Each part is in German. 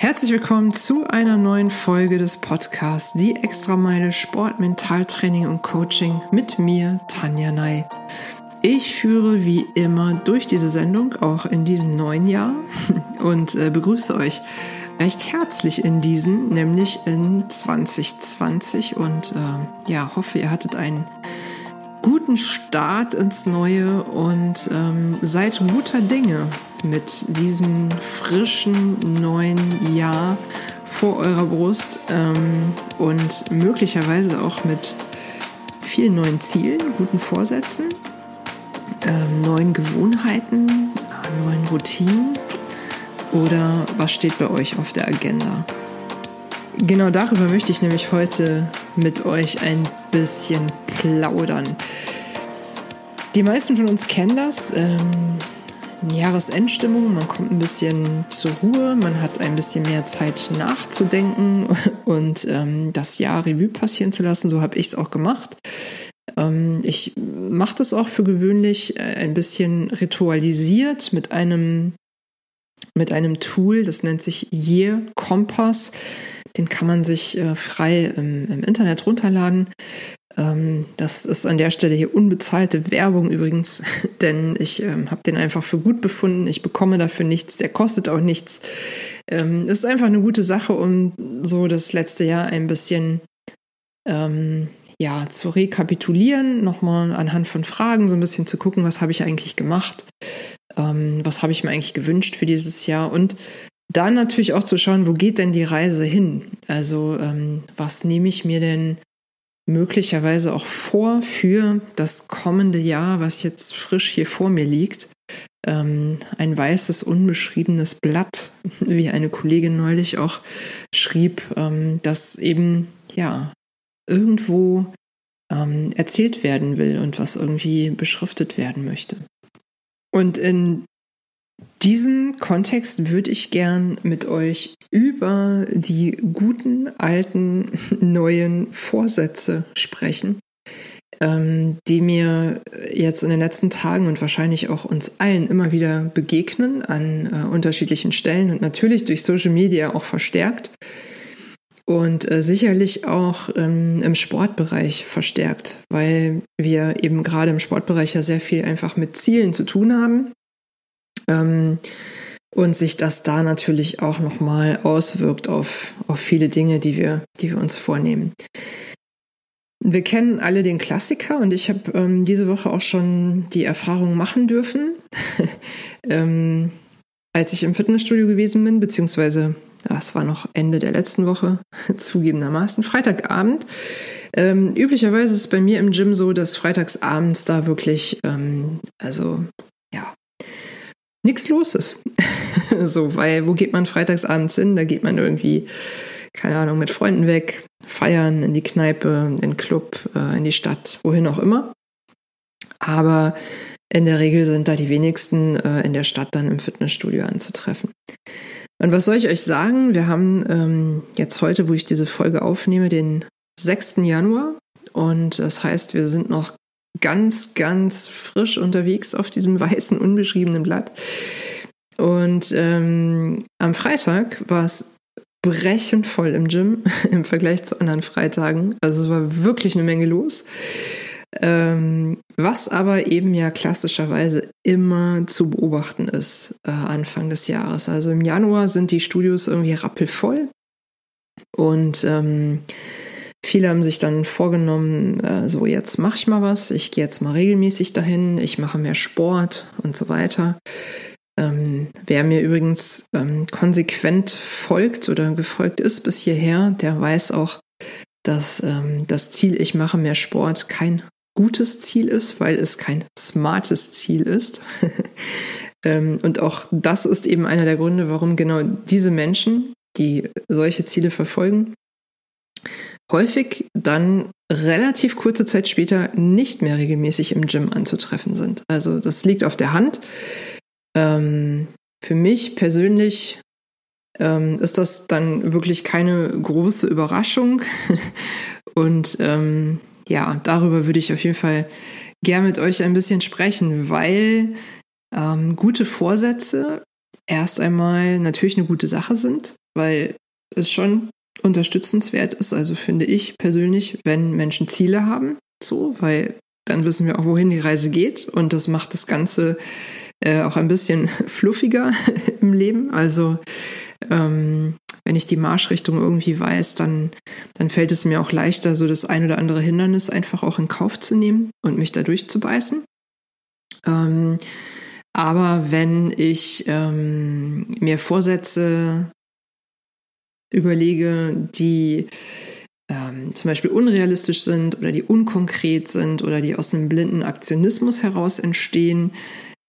Herzlich willkommen zu einer neuen Folge des Podcasts Die Extrameile Sport, Mentaltraining und Coaching mit mir, Tanja Ney. Ich führe wie immer durch diese Sendung, auch in diesem neuen Jahr, und äh, begrüße euch recht herzlich in diesem, nämlich in 2020 und äh, ja, hoffe, ihr hattet einen guten Start ins Neue und ähm, seid guter Dinge mit diesem frischen neuen Jahr vor eurer Brust ähm, und möglicherweise auch mit vielen neuen Zielen, guten Vorsätzen, ähm, neuen Gewohnheiten, neuen Routinen oder was steht bei euch auf der Agenda? Genau darüber möchte ich nämlich heute mit euch ein bisschen plaudern. Die meisten von uns kennen das. Ähm, Jahresendstimmung, man kommt ein bisschen zur Ruhe, man hat ein bisschen mehr Zeit nachzudenken und ähm, das Jahr Revue passieren zu lassen. So habe ich es auch gemacht. Ähm, ich mache das auch für gewöhnlich äh, ein bisschen ritualisiert mit einem mit einem Tool, das nennt sich Year Kompass. Den kann man sich äh, frei im, im Internet runterladen. Ähm, das ist an der Stelle hier unbezahlte Werbung übrigens, denn ich ähm, habe den einfach für gut befunden. Ich bekomme dafür nichts, der kostet auch nichts. Ähm, ist einfach eine gute Sache, um so das letzte Jahr ein bisschen ähm, ja, zu rekapitulieren, nochmal anhand von Fragen so ein bisschen zu gucken, was habe ich eigentlich gemacht, ähm, was habe ich mir eigentlich gewünscht für dieses Jahr und dann natürlich auch zu schauen, wo geht denn die Reise hin? Also ähm, was nehme ich mir denn möglicherweise auch vor für das kommende Jahr, was jetzt frisch hier vor mir liegt. Ähm, ein weißes, unbeschriebenes Blatt, wie eine Kollegin neulich auch schrieb, ähm, das eben, ja, irgendwo ähm, erzählt werden will und was irgendwie beschriftet werden möchte. Und in diesem Kontext würde ich gern mit euch über die guten, alten, neuen Vorsätze sprechen, ähm, die mir jetzt in den letzten Tagen und wahrscheinlich auch uns allen immer wieder begegnen an äh, unterschiedlichen Stellen und natürlich durch Social Media auch verstärkt und äh, sicherlich auch ähm, im Sportbereich verstärkt, weil wir eben gerade im Sportbereich ja sehr viel einfach mit Zielen zu tun haben ähm, und sich das da natürlich auch nochmal auswirkt auf, auf viele Dinge, die wir, die wir uns vornehmen. Wir kennen alle den Klassiker und ich habe ähm, diese Woche auch schon die Erfahrung machen dürfen, ähm, als ich im Fitnessstudio gewesen bin, beziehungsweise das war noch Ende der letzten Woche, zugegebenermaßen, Freitagabend. Ähm, üblicherweise ist es bei mir im Gym so, dass freitagsabends da wirklich, ähm, also ja, nichts los ist. so, weil wo geht man freitagsabends hin? Da geht man irgendwie, keine Ahnung, mit Freunden weg, feiern, in die Kneipe, in den Club, äh, in die Stadt, wohin auch immer. Aber in der Regel sind da die wenigsten äh, in der Stadt dann im Fitnessstudio anzutreffen. Und was soll ich euch sagen? Wir haben ähm, jetzt heute, wo ich diese Folge aufnehme, den 6. Januar. Und das heißt, wir sind noch ganz, ganz frisch unterwegs auf diesem weißen, unbeschriebenen Blatt. Und ähm, am Freitag war es brechend voll im Gym im Vergleich zu anderen Freitagen. Also es war wirklich eine Menge los. Ähm, was aber eben ja klassischerweise immer zu beobachten ist äh, Anfang des Jahres. Also im Januar sind die Studios irgendwie rappelvoll und ähm, Viele haben sich dann vorgenommen, äh, so jetzt mache ich mal was, ich gehe jetzt mal regelmäßig dahin, ich mache mehr Sport und so weiter. Ähm, wer mir übrigens ähm, konsequent folgt oder gefolgt ist bis hierher, der weiß auch, dass ähm, das Ziel, ich mache mehr Sport, kein gutes Ziel ist, weil es kein smartes Ziel ist. ähm, und auch das ist eben einer der Gründe, warum genau diese Menschen, die solche Ziele verfolgen, häufig dann relativ kurze Zeit später nicht mehr regelmäßig im Gym anzutreffen sind. Also das liegt auf der Hand. Ähm, für mich persönlich ähm, ist das dann wirklich keine große Überraschung. Und ähm, ja, darüber würde ich auf jeden Fall gern mit euch ein bisschen sprechen, weil ähm, gute Vorsätze erst einmal natürlich eine gute Sache sind weil es schon unterstützenswert ist, also finde ich persönlich, wenn Menschen Ziele haben, so, weil dann wissen wir auch, wohin die Reise geht und das macht das Ganze äh, auch ein bisschen fluffiger im Leben. Also ähm, wenn ich die Marschrichtung irgendwie weiß, dann, dann fällt es mir auch leichter, so das ein oder andere Hindernis einfach auch in Kauf zu nehmen und mich da durchzubeißen. Ähm, aber wenn ich ähm, mir Vorsätze überlege, die ähm, zum Beispiel unrealistisch sind oder die unkonkret sind oder die aus einem blinden Aktionismus heraus entstehen,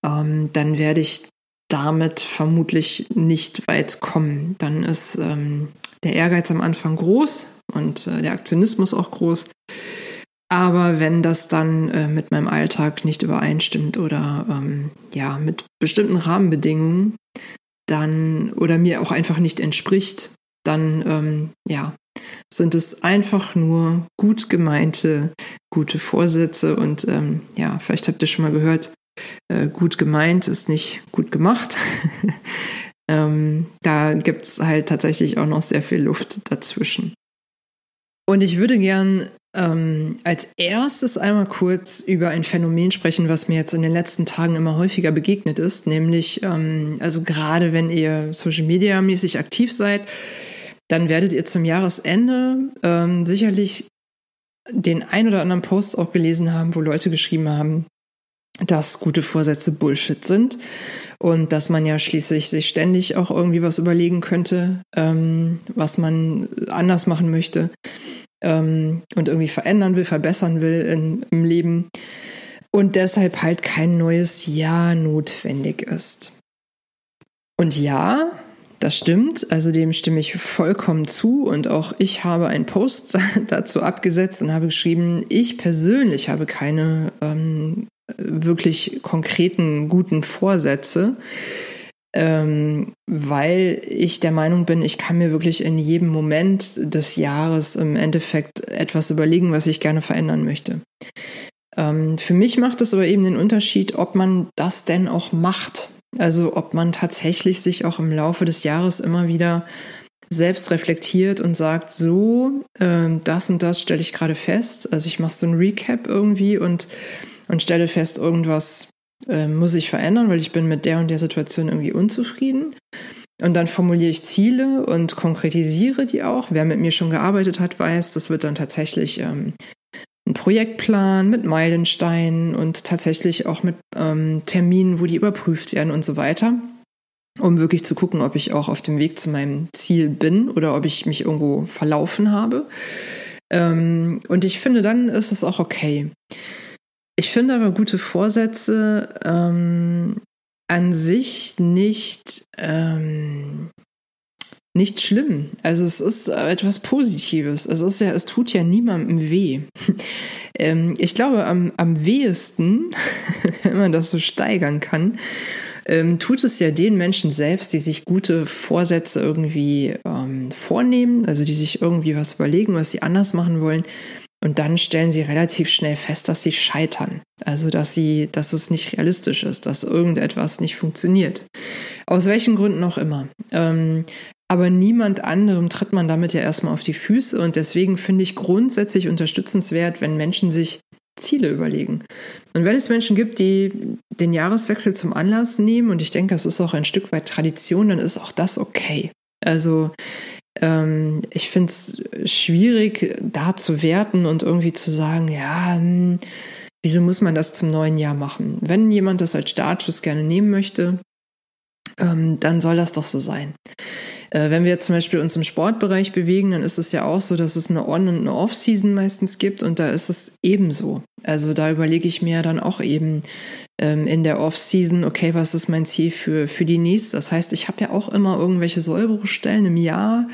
ähm, dann werde ich damit vermutlich nicht weit kommen. Dann ist ähm, der Ehrgeiz am Anfang groß und äh, der Aktionismus auch groß. Aber wenn das dann äh, mit meinem Alltag nicht übereinstimmt oder ähm, ja, mit bestimmten Rahmenbedingungen, dann oder mir auch einfach nicht entspricht, dann ähm, ja, sind es einfach nur gut gemeinte, gute Vorsätze und ähm, ja, vielleicht habt ihr schon mal gehört, äh, gut gemeint ist nicht gut gemacht. ähm, da gibt es halt tatsächlich auch noch sehr viel Luft dazwischen. Und ich würde gern ähm, als erstes einmal kurz über ein Phänomen sprechen, was mir jetzt in den letzten Tagen immer häufiger begegnet ist, nämlich, ähm, also gerade wenn ihr Social Media mäßig aktiv seid, dann werdet ihr zum Jahresende ähm, sicherlich den ein oder anderen Post auch gelesen haben, wo Leute geschrieben haben, dass gute Vorsätze Bullshit sind und dass man ja schließlich sich ständig auch irgendwie was überlegen könnte, ähm, was man anders machen möchte ähm, und irgendwie verändern will, verbessern will in, im Leben. Und deshalb halt kein neues Jahr notwendig ist. Und ja, das stimmt, also dem stimme ich vollkommen zu. Und auch ich habe einen Post dazu abgesetzt und habe geschrieben, ich persönlich habe keine ähm, wirklich konkreten guten Vorsätze, ähm, weil ich der Meinung bin, ich kann mir wirklich in jedem Moment des Jahres im Endeffekt etwas überlegen, was ich gerne verändern möchte. Ähm, für mich macht es aber eben den Unterschied, ob man das denn auch macht. Also ob man tatsächlich sich auch im Laufe des Jahres immer wieder selbst reflektiert und sagt, so, äh, das und das stelle ich gerade fest. Also ich mache so ein Recap irgendwie und und stelle fest, irgendwas äh, muss ich verändern, weil ich bin mit der und der Situation irgendwie unzufrieden. Und dann formuliere ich Ziele und konkretisiere die auch. Wer mit mir schon gearbeitet hat, weiß, das wird dann tatsächlich ähm, ein Projektplan mit Meilensteinen und tatsächlich auch mit ähm, Terminen, wo die überprüft werden und so weiter, um wirklich zu gucken, ob ich auch auf dem Weg zu meinem Ziel bin oder ob ich mich irgendwo verlaufen habe. Ähm, und ich finde, dann ist es auch okay. Ich finde aber gute Vorsätze ähm, an sich nicht, ähm, nicht schlimm. Also es ist etwas Positives. Es ist ja, es tut ja niemandem weh. ähm, ich glaube, am, am wehesten, wenn man das so steigern kann, ähm, tut es ja den Menschen selbst, die sich gute Vorsätze irgendwie ähm, vornehmen, also die sich irgendwie was überlegen, was sie anders machen wollen, und dann stellen sie relativ schnell fest, dass sie scheitern. Also, dass sie, dass es nicht realistisch ist, dass irgendetwas nicht funktioniert. Aus welchen Gründen auch immer. Ähm, aber niemand anderem tritt man damit ja erstmal auf die Füße. Und deswegen finde ich grundsätzlich unterstützenswert, wenn Menschen sich Ziele überlegen. Und wenn es Menschen gibt, die den Jahreswechsel zum Anlass nehmen, und ich denke, das ist auch ein Stück weit Tradition, dann ist auch das okay. Also ähm, ich finde es schwierig, da zu werten und irgendwie zu sagen, ja, hm, wieso muss man das zum neuen Jahr machen? Wenn jemand das als Startschuss gerne nehmen möchte, ähm, dann soll das doch so sein. Äh, wenn wir zum Beispiel uns im Sportbereich bewegen, dann ist es ja auch so, dass es eine On- und eine Off-Season meistens gibt und da ist es ebenso. Also da überlege ich mir dann auch eben ähm, in der Off-Season, okay, was ist mein Ziel für, für die nächste? Das heißt, ich habe ja auch immer irgendwelche Sollbruchstellen im Jahr,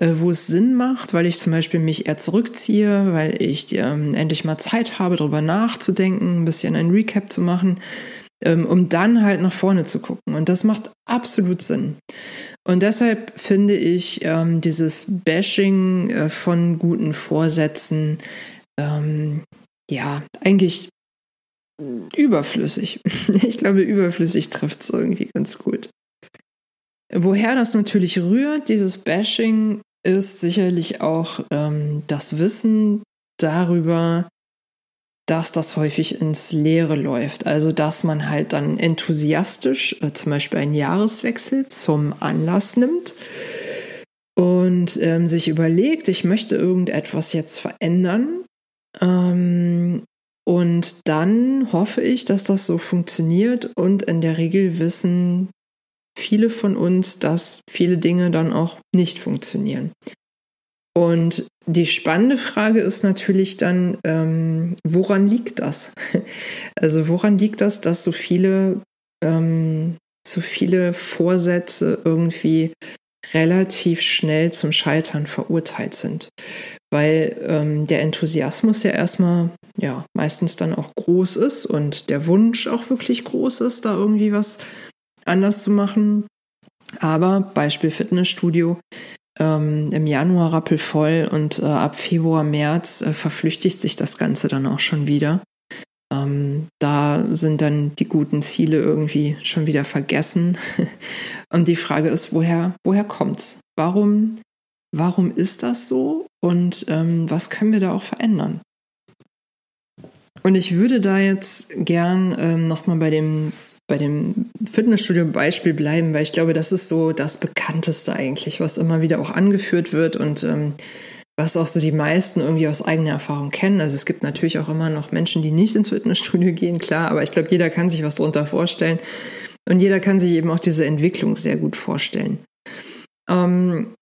äh, wo es Sinn macht, weil ich zum Beispiel mich eher zurückziehe, weil ich ähm, endlich mal Zeit habe, darüber nachzudenken, ein bisschen ein Recap zu machen, ähm, um dann halt nach vorne zu gucken. Und das macht absolut Sinn. Und deshalb finde ich ähm, dieses Bashing äh, von guten Vorsätzen ähm, ja eigentlich überflüssig. ich glaube, überflüssig trifft es irgendwie ganz gut. Woher das natürlich rührt, dieses Bashing, ist sicherlich auch ähm, das Wissen darüber, dass das häufig ins Leere läuft. Also dass man halt dann enthusiastisch äh, zum Beispiel einen Jahreswechsel zum Anlass nimmt und ähm, sich überlegt, ich möchte irgendetwas jetzt verändern. Ähm, und dann hoffe ich, dass das so funktioniert und in der Regel wissen viele von uns, dass viele Dinge dann auch nicht funktionieren. Und die spannende Frage ist natürlich dann, ähm, woran liegt das? Also woran liegt das, dass so viele, ähm, so viele Vorsätze irgendwie relativ schnell zum Scheitern verurteilt sind? Weil ähm, der Enthusiasmus ja erstmal, ja, meistens dann auch groß ist und der Wunsch auch wirklich groß ist, da irgendwie was anders zu machen. Aber Beispiel Fitnessstudio, ähm, im Januar rappelvoll und äh, ab Februar, März äh, verflüchtigt sich das Ganze dann auch schon wieder. Ähm, da sind dann die guten Ziele irgendwie schon wieder vergessen. und die Frage ist, woher, woher kommt's? Warum, warum ist das so? Und ähm, was können wir da auch verändern? Und ich würde da jetzt gern ähm, nochmal bei dem bei dem Fitnessstudio-Beispiel bleiben, weil ich glaube, das ist so das Bekannteste eigentlich, was immer wieder auch angeführt wird und ähm, was auch so die meisten irgendwie aus eigener Erfahrung kennen. Also es gibt natürlich auch immer noch Menschen, die nicht ins Fitnessstudio gehen, klar, aber ich glaube, jeder kann sich was darunter vorstellen und jeder kann sich eben auch diese Entwicklung sehr gut vorstellen. Ähm,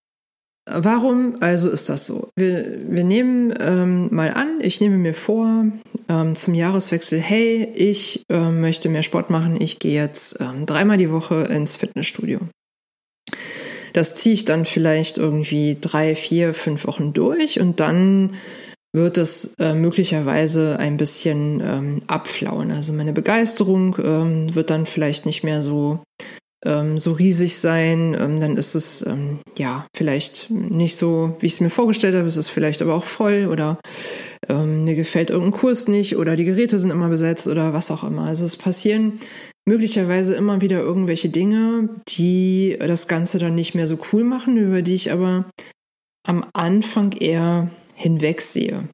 Warum also ist das so? Wir, wir nehmen ähm, mal an, ich nehme mir vor ähm, zum Jahreswechsel, hey, ich äh, möchte mehr Sport machen, ich gehe jetzt ähm, dreimal die Woche ins Fitnessstudio. Das ziehe ich dann vielleicht irgendwie drei, vier, fünf Wochen durch und dann wird es äh, möglicherweise ein bisschen ähm, abflauen. Also meine Begeisterung ähm, wird dann vielleicht nicht mehr so ähm, so riesig sein, ähm, dann ist es ähm, ja vielleicht nicht so, wie ich es mir vorgestellt habe. Es ist vielleicht aber auch voll oder ähm, mir gefällt irgendein Kurs nicht oder die Geräte sind immer besetzt oder was auch immer. Also es passieren möglicherweise immer wieder irgendwelche Dinge, die das Ganze dann nicht mehr so cool machen, über die ich aber am Anfang eher hinwegsehe.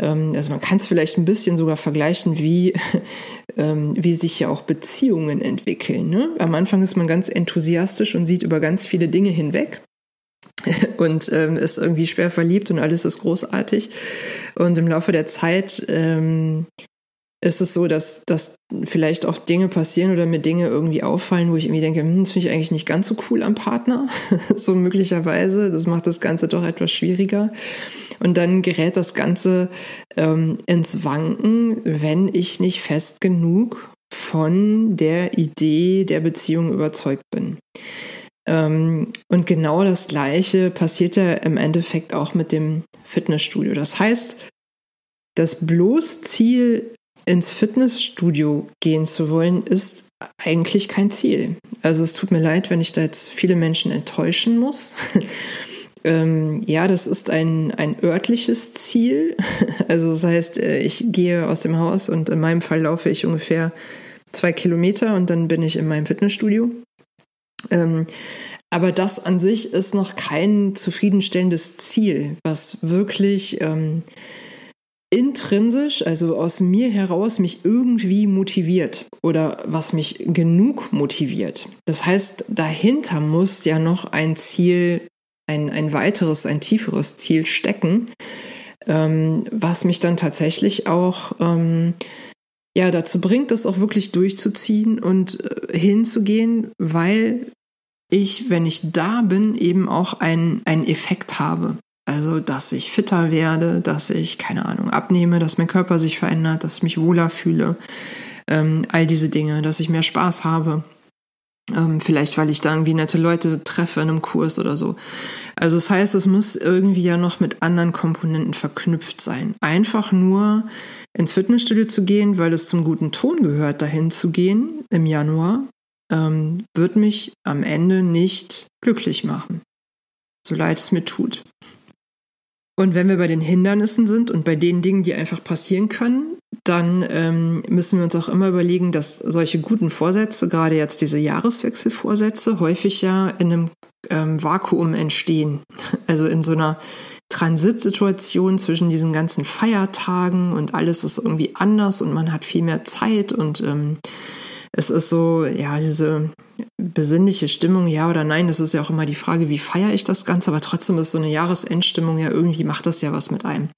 Ähm, also man kann es vielleicht ein bisschen sogar vergleichen, wie, ähm, wie sich ja auch Beziehungen entwickeln. Ne? Am Anfang ist man ganz enthusiastisch und sieht über ganz viele Dinge hinweg und ähm, ist irgendwie schwer verliebt und alles ist großartig. Und im Laufe der Zeit ähm, ist es so, dass, dass vielleicht auch Dinge passieren oder mir Dinge irgendwie auffallen, wo ich irgendwie denke, hm, das finde ich eigentlich nicht ganz so cool am Partner. so möglicherweise. Das macht das Ganze doch etwas schwieriger. Und dann gerät das Ganze ähm, ins Wanken, wenn ich nicht fest genug von der Idee der Beziehung überzeugt bin. Ähm, und genau das Gleiche passiert ja im Endeffekt auch mit dem Fitnessstudio. Das heißt, das bloß Ziel ins Fitnessstudio gehen zu wollen, ist eigentlich kein Ziel. Also es tut mir leid, wenn ich da jetzt viele Menschen enttäuschen muss. ähm, ja, das ist ein, ein örtliches Ziel. Also das heißt, äh, ich gehe aus dem Haus und in meinem Fall laufe ich ungefähr zwei Kilometer und dann bin ich in meinem Fitnessstudio. Ähm, aber das an sich ist noch kein zufriedenstellendes Ziel, was wirklich ähm, intrinsisch, also aus mir heraus, mich irgendwie motiviert oder was mich genug motiviert. Das heißt, dahinter muss ja noch ein Ziel, ein, ein weiteres, ein tieferes Ziel stecken, ähm, was mich dann tatsächlich auch ähm, ja dazu bringt, das auch wirklich durchzuziehen und äh, hinzugehen, weil ich, wenn ich da bin, eben auch einen Effekt habe. Also, dass ich fitter werde, dass ich, keine Ahnung, abnehme, dass mein Körper sich verändert, dass ich mich wohler fühle. Ähm, all diese Dinge, dass ich mehr Spaß habe. Ähm, vielleicht, weil ich da irgendwie nette Leute treffe in einem Kurs oder so. Also, das heißt, es muss irgendwie ja noch mit anderen Komponenten verknüpft sein. Einfach nur ins Fitnessstudio zu gehen, weil es zum guten Ton gehört, dahin zu gehen im Januar, ähm, wird mich am Ende nicht glücklich machen. So leid es mir tut. Und wenn wir bei den Hindernissen sind und bei den Dingen, die einfach passieren können, dann ähm, müssen wir uns auch immer überlegen, dass solche guten Vorsätze, gerade jetzt diese Jahreswechselvorsätze, häufig ja in einem ähm, Vakuum entstehen. Also in so einer Transitsituation zwischen diesen ganzen Feiertagen und alles ist irgendwie anders und man hat viel mehr Zeit und ähm, es ist so, ja, diese besinnliche Stimmung, ja oder nein, das ist ja auch immer die Frage, wie feiere ich das Ganze, aber trotzdem ist so eine Jahresendstimmung ja irgendwie macht das ja was mit einem.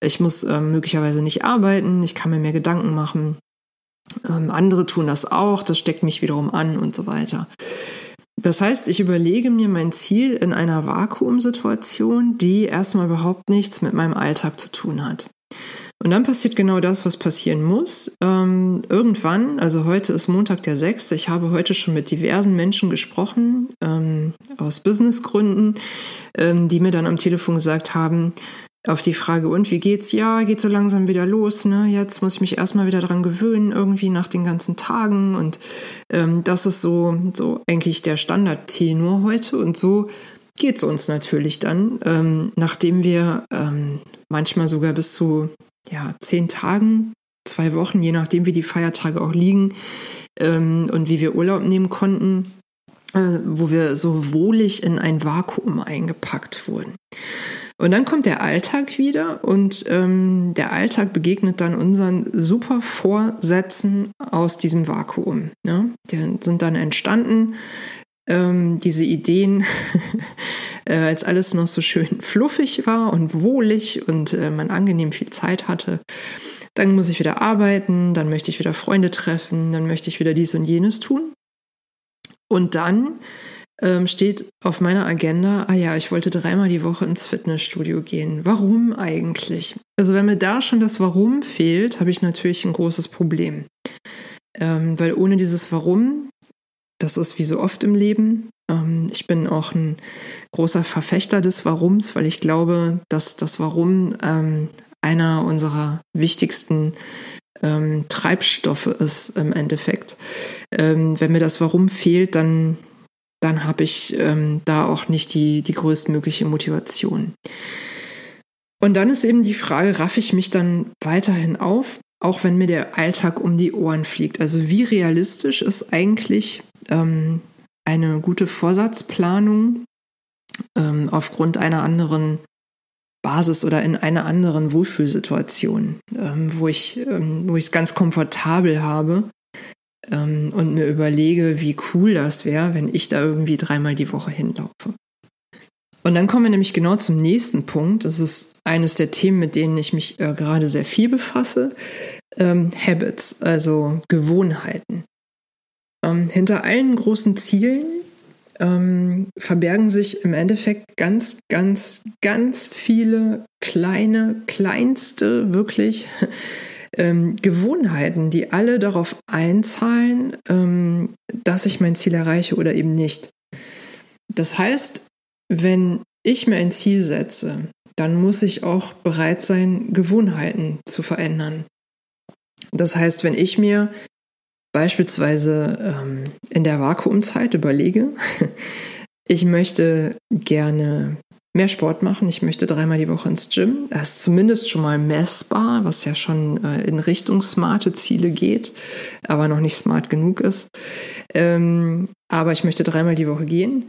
Ich muss ähm, möglicherweise nicht arbeiten, ich kann mir mehr Gedanken machen. Ähm, andere tun das auch, das steckt mich wiederum an und so weiter. Das heißt, ich überlege mir mein Ziel in einer Vakuumsituation, die erstmal überhaupt nichts mit meinem Alltag zu tun hat. Und dann passiert genau das, was passieren muss. Ähm, irgendwann, also heute ist Montag der 6. Ich habe heute schon mit diversen Menschen gesprochen, ähm, aus Businessgründen, ähm, die mir dann am Telefon gesagt haben, auf die Frage, und wie geht's? Ja, geht so langsam wieder los, ne? Jetzt muss ich mich erstmal wieder dran gewöhnen, irgendwie nach den ganzen Tagen. Und ähm, das ist so, so eigentlich der Standardtenor heute. Und so geht's uns natürlich dann, ähm, nachdem wir ähm, manchmal sogar bis zu ja, zehn Tagen, zwei Wochen, je nachdem, wie die Feiertage auch liegen ähm, und wie wir Urlaub nehmen konnten, äh, wo wir so wohlig in ein Vakuum eingepackt wurden. Und dann kommt der Alltag wieder und ähm, der Alltag begegnet dann unseren super Vorsätzen aus diesem Vakuum. Ne? Die sind dann entstanden, ähm, diese Ideen, äh, als alles noch so schön fluffig war und wohlig und äh, man angenehm viel Zeit hatte. Dann muss ich wieder arbeiten, dann möchte ich wieder Freunde treffen, dann möchte ich wieder dies und jenes tun. Und dann ähm, steht auf meiner Agenda, ah ja, ich wollte dreimal die Woche ins Fitnessstudio gehen. Warum eigentlich? Also wenn mir da schon das Warum fehlt, habe ich natürlich ein großes Problem. Ähm, weil ohne dieses Warum, das ist wie so oft im Leben, ähm, ich bin auch ein großer Verfechter des Warums, weil ich glaube, dass das Warum ähm, einer unserer wichtigsten ähm, Treibstoffe ist im Endeffekt. Wenn mir das Warum fehlt, dann dann habe ich da auch nicht die, die größtmögliche Motivation. Und dann ist eben die Frage, raffe ich mich dann weiterhin auf, auch wenn mir der Alltag um die Ohren fliegt? Also wie realistisch ist eigentlich ähm, eine gute Vorsatzplanung ähm, aufgrund einer anderen Basis oder in einer anderen Wohlfühlsituation, ähm, wo ich ähm, wo ich es ganz komfortabel habe, ähm, und mir überlege, wie cool das wäre, wenn ich da irgendwie dreimal die Woche hinlaufe. Und dann kommen wir nämlich genau zum nächsten Punkt. Das ist eines der Themen, mit denen ich mich äh, gerade sehr viel befasse. Ähm, Habits, also Gewohnheiten. Ähm, hinter allen großen Zielen ähm, verbergen sich im Endeffekt ganz, ganz, ganz viele kleine, kleinste, wirklich ähm, Gewohnheiten, die alle darauf einzahlen, ähm, dass ich mein Ziel erreiche oder eben nicht. Das heißt, wenn ich mir ein Ziel setze, dann muss ich auch bereit sein, Gewohnheiten zu verändern. Das heißt, wenn ich mir beispielsweise ähm, in der Vakuumzeit überlege, ich möchte gerne mehr Sport machen. Ich möchte dreimal die Woche ins Gym. Das ist zumindest schon mal messbar, was ja schon äh, in Richtung smarte Ziele geht, aber noch nicht smart genug ist. Ähm, aber ich möchte dreimal die Woche gehen.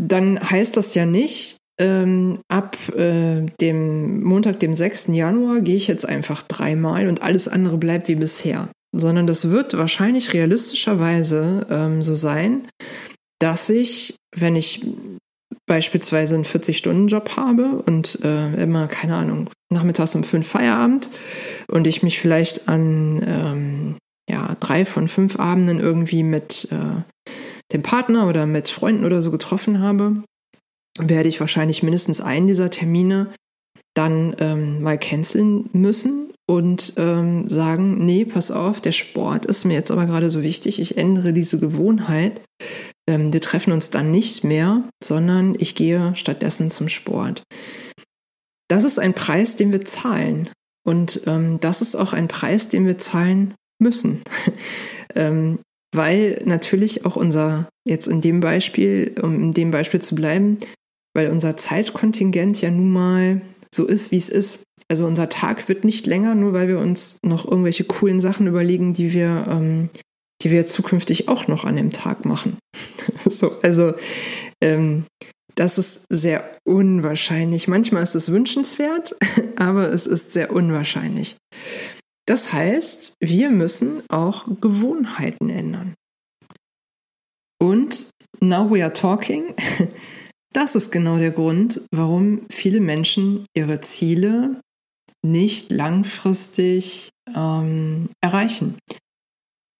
Dann heißt das ja nicht, ähm, ab äh, dem Montag, dem 6. Januar, gehe ich jetzt einfach dreimal und alles andere bleibt wie bisher. Sondern das wird wahrscheinlich realistischerweise ähm, so sein, dass ich, wenn ich beispielsweise einen 40-Stunden-Job habe und äh, immer, keine Ahnung, nachmittags um fünf Feierabend und ich mich vielleicht an ähm, ja, drei von fünf Abenden irgendwie mit äh, dem Partner oder mit Freunden oder so getroffen habe, werde ich wahrscheinlich mindestens einen dieser Termine dann ähm, mal canceln müssen und ähm, sagen, nee, pass auf, der Sport ist mir jetzt aber gerade so wichtig, ich ändere diese Gewohnheit ähm, wir treffen uns dann nicht mehr, sondern ich gehe stattdessen zum Sport. Das ist ein Preis, den wir zahlen. Und ähm, das ist auch ein Preis, den wir zahlen müssen. weil natürlich auch unser, jetzt in dem Beispiel, um in dem Beispiel zu bleiben, weil unser Zeitkontingent ja nun mal so ist, wie es ist. Also unser Tag wird nicht länger, nur weil wir uns noch irgendwelche coolen Sachen überlegen, die wir, ähm, die wir zukünftig auch noch an dem Tag machen. so, also ähm, das ist sehr unwahrscheinlich. Manchmal ist es wünschenswert, aber es ist sehr unwahrscheinlich. Das heißt, wir müssen auch Gewohnheiten ändern. Und now we are talking. Das ist genau der Grund, warum viele Menschen ihre Ziele nicht langfristig ähm, erreichen.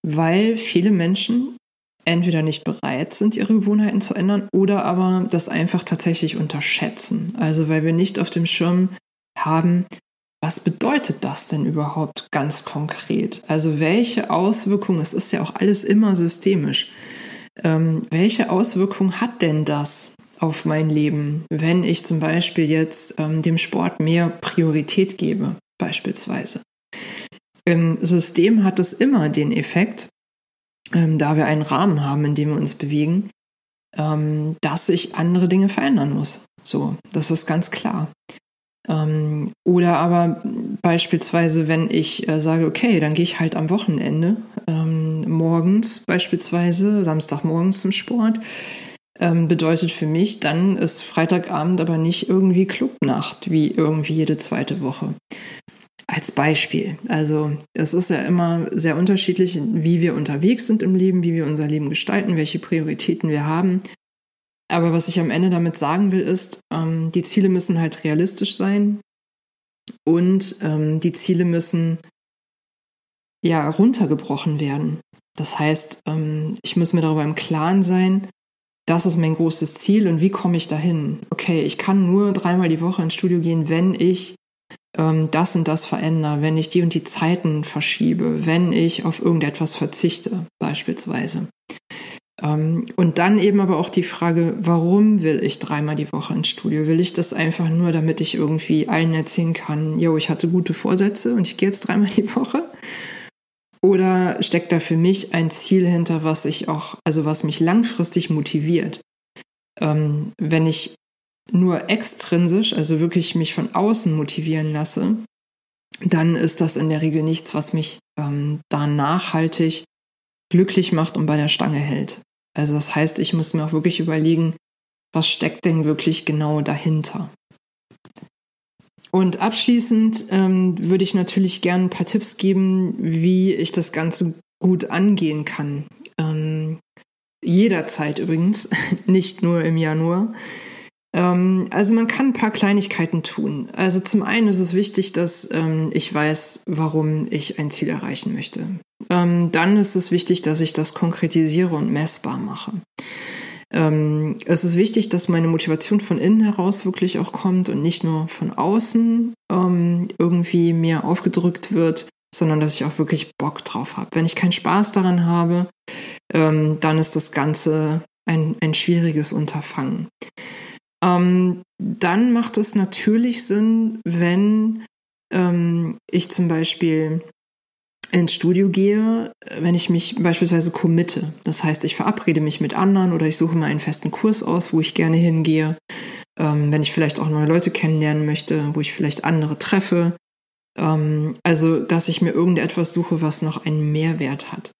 Weil viele Menschen entweder nicht bereit sind, ihre Gewohnheiten zu ändern oder aber das einfach tatsächlich unterschätzen. Also weil wir nicht auf dem Schirm haben, was bedeutet das denn überhaupt ganz konkret? Also welche Auswirkungen, es ist ja auch alles immer systemisch, ähm, welche Auswirkungen hat denn das auf mein Leben, wenn ich zum Beispiel jetzt ähm, dem Sport mehr Priorität gebe, beispielsweise? Im System hat es immer den Effekt, ähm, da wir einen Rahmen haben, in dem wir uns bewegen, ähm, dass sich andere Dinge verändern muss. So, das ist ganz klar. Ähm, oder aber beispielsweise, wenn ich äh, sage, okay, dann gehe ich halt am Wochenende ähm, morgens beispielsweise, Samstagmorgens zum Sport, ähm, bedeutet für mich, dann ist Freitagabend aber nicht irgendwie Clubnacht wie irgendwie jede zweite Woche. Als Beispiel. Also es ist ja immer sehr unterschiedlich, wie wir unterwegs sind im Leben, wie wir unser Leben gestalten, welche Prioritäten wir haben. Aber was ich am Ende damit sagen will, ist, ähm, die Ziele müssen halt realistisch sein und ähm, die Ziele müssen ja runtergebrochen werden. Das heißt, ähm, ich muss mir darüber im Klaren sein, das ist mein großes Ziel und wie komme ich dahin? Okay, ich kann nur dreimal die Woche ins Studio gehen, wenn ich ähm, das und das verändere, wenn ich die und die Zeiten verschiebe, wenn ich auf irgendetwas verzichte, beispielsweise. Ähm, und dann eben aber auch die Frage, warum will ich dreimal die Woche ins Studio? Will ich das einfach nur, damit ich irgendwie allen erzählen kann, yo, ich hatte gute Vorsätze und ich gehe jetzt dreimal die Woche? Oder steckt da für mich ein Ziel hinter, was ich auch, also was mich langfristig motiviert? Ähm, wenn ich nur extrinsisch, also wirklich mich von außen motivieren lasse, dann ist das in der Regel nichts, was mich ähm, da nachhaltig glücklich macht und bei der Stange hält. Also das heißt, ich muss mir auch wirklich überlegen, was steckt denn wirklich genau dahinter. Und abschließend ähm, würde ich natürlich gerne ein paar Tipps geben, wie ich das Ganze gut angehen kann. Ähm, jederzeit übrigens, nicht nur im Januar. Ähm, also man kann ein paar Kleinigkeiten tun. Also zum einen ist es wichtig, dass ähm, ich weiß, warum ich ein Ziel erreichen möchte. Ähm, dann ist es wichtig, dass ich das konkretisiere und messbar mache. Ähm, es ist wichtig, dass meine Motivation von innen heraus wirklich auch kommt und nicht nur von außen ähm, irgendwie mir aufgedrückt wird, sondern dass ich auch wirklich Bock drauf habe. Wenn ich keinen Spaß daran habe, ähm, dann ist das Ganze ein, ein schwieriges Unterfangen. Ähm, dann macht es natürlich Sinn, wenn ähm, ich zum Beispiel ins Studio gehe, wenn ich mich beispielsweise committe. Das heißt, ich verabrede mich mit anderen oder ich suche mal einen festen Kurs aus, wo ich gerne hingehe. Ähm, wenn ich vielleicht auch neue Leute kennenlernen möchte, wo ich vielleicht andere treffe. Ähm, also, dass ich mir irgendetwas suche, was noch einen Mehrwert hat.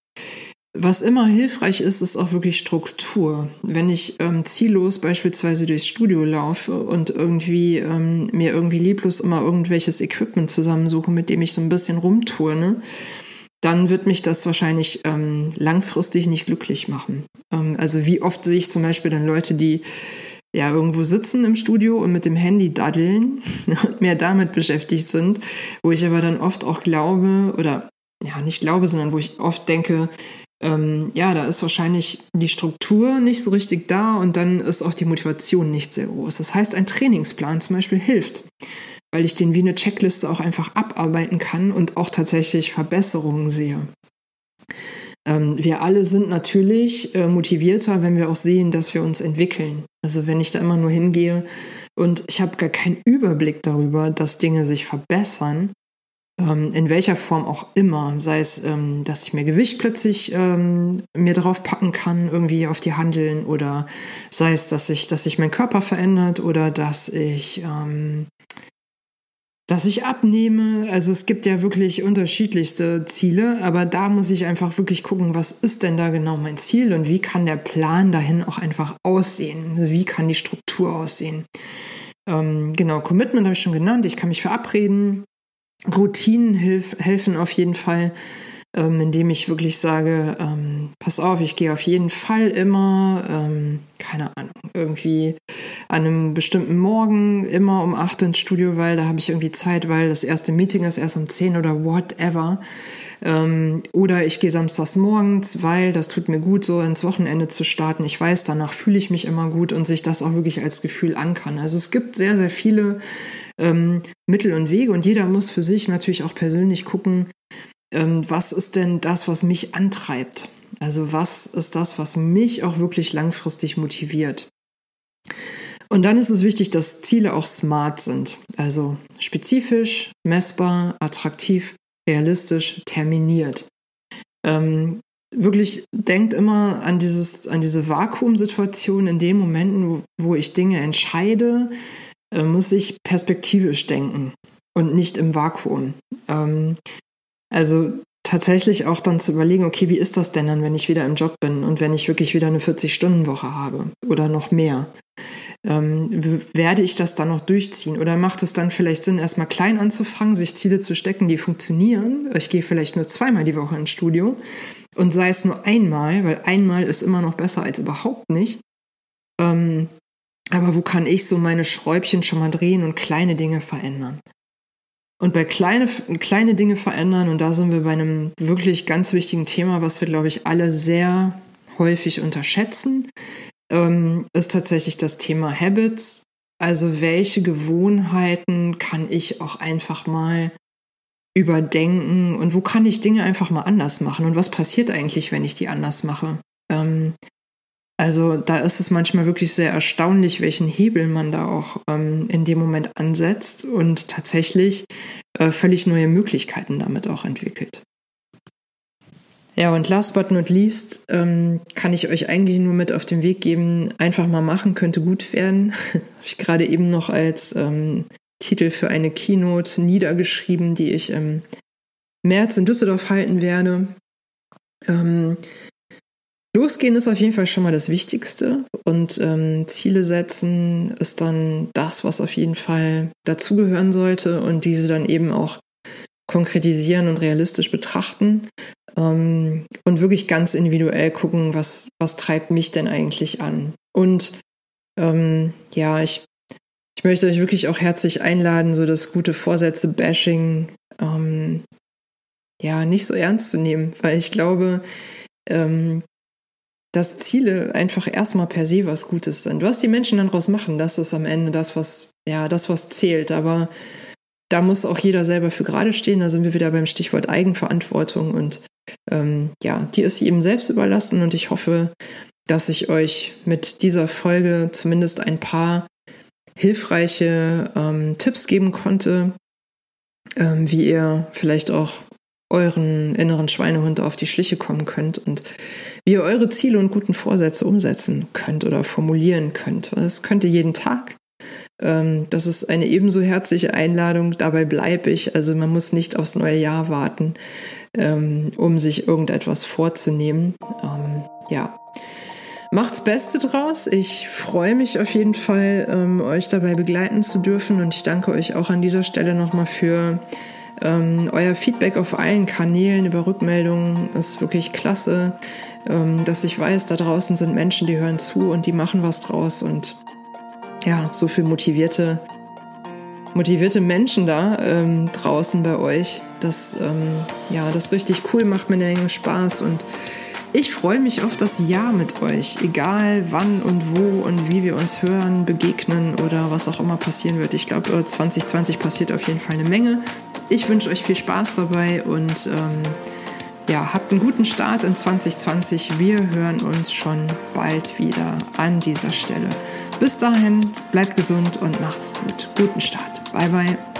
Was immer hilfreich ist, ist auch wirklich Struktur. Wenn ich ähm, ziellos beispielsweise durchs Studio laufe und irgendwie ähm, mir irgendwie lieblos immer irgendwelches Equipment zusammensuche, mit dem ich so ein bisschen rumturne, dann wird mich das wahrscheinlich ähm, langfristig nicht glücklich machen. Ähm, also wie oft sehe ich zum Beispiel dann Leute, die ja irgendwo sitzen im Studio und mit dem Handy daddeln und mehr damit beschäftigt sind, wo ich aber dann oft auch glaube oder ja nicht glaube, sondern wo ich oft denke, ähm, ja, da ist wahrscheinlich die Struktur nicht so richtig da und dann ist auch die Motivation nicht sehr groß. Das heißt, ein Trainingsplan zum Beispiel hilft, weil ich den wie eine Checkliste auch einfach abarbeiten kann und auch tatsächlich Verbesserungen sehe. Ähm, wir alle sind natürlich äh, motivierter, wenn wir auch sehen, dass wir uns entwickeln. Also wenn ich da immer nur hingehe und ich habe gar keinen Überblick darüber, dass Dinge sich verbessern, in welcher Form auch immer, sei es, ähm, dass ich mehr Gewicht plötzlich ähm, mir drauf packen kann, irgendwie auf die Handeln, oder sei es, dass sich, dass sich mein Körper verändert oder dass ich ähm, dass ich abnehme. Also es gibt ja wirklich unterschiedlichste Ziele, aber da muss ich einfach wirklich gucken, was ist denn da genau mein Ziel und wie kann der Plan dahin auch einfach aussehen? Also wie kann die Struktur aussehen? Ähm, genau, Commitment habe ich schon genannt. Ich kann mich verabreden. Routinen hilf, helfen auf jeden Fall ähm, indem ich wirklich sage, ähm, pass auf, ich gehe auf jeden Fall immer, ähm, keine Ahnung, irgendwie an einem bestimmten Morgen immer um 8 ins Studio, weil da habe ich irgendwie Zeit, weil das erste Meeting ist erst um 10 oder whatever. Ähm, oder ich gehe samstags morgens, weil das tut mir gut, so ins Wochenende zu starten. Ich weiß, danach fühle ich mich immer gut und sich das auch wirklich als Gefühl ankern. Also es gibt sehr, sehr viele ähm, Mittel und Wege und jeder muss für sich natürlich auch persönlich gucken, ähm, was ist denn das, was mich antreibt? Also was ist das, was mich auch wirklich langfristig motiviert? Und dann ist es wichtig, dass Ziele auch smart sind, also spezifisch, messbar, attraktiv, realistisch, terminiert. Ähm, wirklich denkt immer an, dieses, an diese Vakuumsituation in den Momenten, wo, wo ich Dinge entscheide, muss ich perspektivisch denken und nicht im Vakuum. Ähm, also tatsächlich auch dann zu überlegen, okay, wie ist das denn dann, wenn ich wieder im Job bin und wenn ich wirklich wieder eine 40-Stunden-Woche habe oder noch mehr? Ähm, werde ich das dann noch durchziehen? Oder macht es dann vielleicht Sinn, erstmal klein anzufangen, sich Ziele zu stecken, die funktionieren? Ich gehe vielleicht nur zweimal die Woche ins Studio und sei es nur einmal, weil einmal ist immer noch besser als überhaupt nicht. Ähm, aber wo kann ich so meine Schräubchen schon mal drehen und kleine Dinge verändern? Und bei kleine, kleine Dinge verändern, und da sind wir bei einem wirklich ganz wichtigen Thema, was wir, glaube ich, alle sehr häufig unterschätzen, ähm, ist tatsächlich das Thema Habits. Also welche Gewohnheiten kann ich auch einfach mal überdenken und wo kann ich Dinge einfach mal anders machen und was passiert eigentlich, wenn ich die anders mache? Ähm, also da ist es manchmal wirklich sehr erstaunlich, welchen Hebel man da auch ähm, in dem Moment ansetzt und tatsächlich äh, völlig neue Möglichkeiten damit auch entwickelt. Ja, und last but not least ähm, kann ich euch eigentlich nur mit auf den Weg geben, einfach mal machen, könnte gut werden. Habe ich gerade eben noch als ähm, Titel für eine Keynote niedergeschrieben, die ich im März in Düsseldorf halten werde. Ähm, Losgehen ist auf jeden Fall schon mal das Wichtigste und ähm, Ziele setzen ist dann das, was auf jeden Fall dazugehören sollte und diese dann eben auch konkretisieren und realistisch betrachten ähm, und wirklich ganz individuell gucken, was, was treibt mich denn eigentlich an. Und ähm, ja, ich, ich möchte euch wirklich auch herzlich einladen, so das gute Vorsätze-Bashing ähm, ja nicht so ernst zu nehmen, weil ich glaube, ähm, dass Ziele einfach erstmal per se was Gutes sind. Was die Menschen dann daraus machen, das ist am Ende das, was, ja, das, was zählt. Aber da muss auch jeder selber für gerade stehen. Da sind wir wieder beim Stichwort Eigenverantwortung und ähm, ja, die ist jedem selbst überlassen und ich hoffe, dass ich euch mit dieser Folge zumindest ein paar hilfreiche ähm, Tipps geben konnte, ähm, wie ihr vielleicht auch euren inneren Schweinehund auf die Schliche kommen könnt und wie ihr eure Ziele und guten Vorsätze umsetzen könnt oder formulieren könnt. Das könnt ihr jeden Tag. Ähm, das ist eine ebenso herzliche Einladung. Dabei bleibe ich. Also man muss nicht aufs neue Jahr warten, ähm, um sich irgendetwas vorzunehmen. Ähm, ja. Macht's Beste draus. Ich freue mich auf jeden Fall, euch dabei begleiten zu dürfen und ich danke euch auch an dieser Stelle nochmal für euer Feedback auf allen Kanälen über Rückmeldungen ist wirklich klasse, dass ich weiß, da draußen sind Menschen, die hören zu und die machen was draus und ja, so viel motivierte, motivierte Menschen da ähm, draußen bei euch. Das, ähm, ja, das ist richtig cool, macht mir eine Menge Spaß und ich freue mich auf das Jahr mit euch, egal wann und wo und wie wir uns hören, begegnen oder was auch immer passieren wird. Ich glaube, 2020 passiert auf jeden Fall eine Menge. Ich wünsche euch viel Spaß dabei und ähm, ja, habt einen guten Start in 2020. Wir hören uns schon bald wieder an dieser Stelle. Bis dahin, bleibt gesund und macht's gut. Guten Start. Bye bye.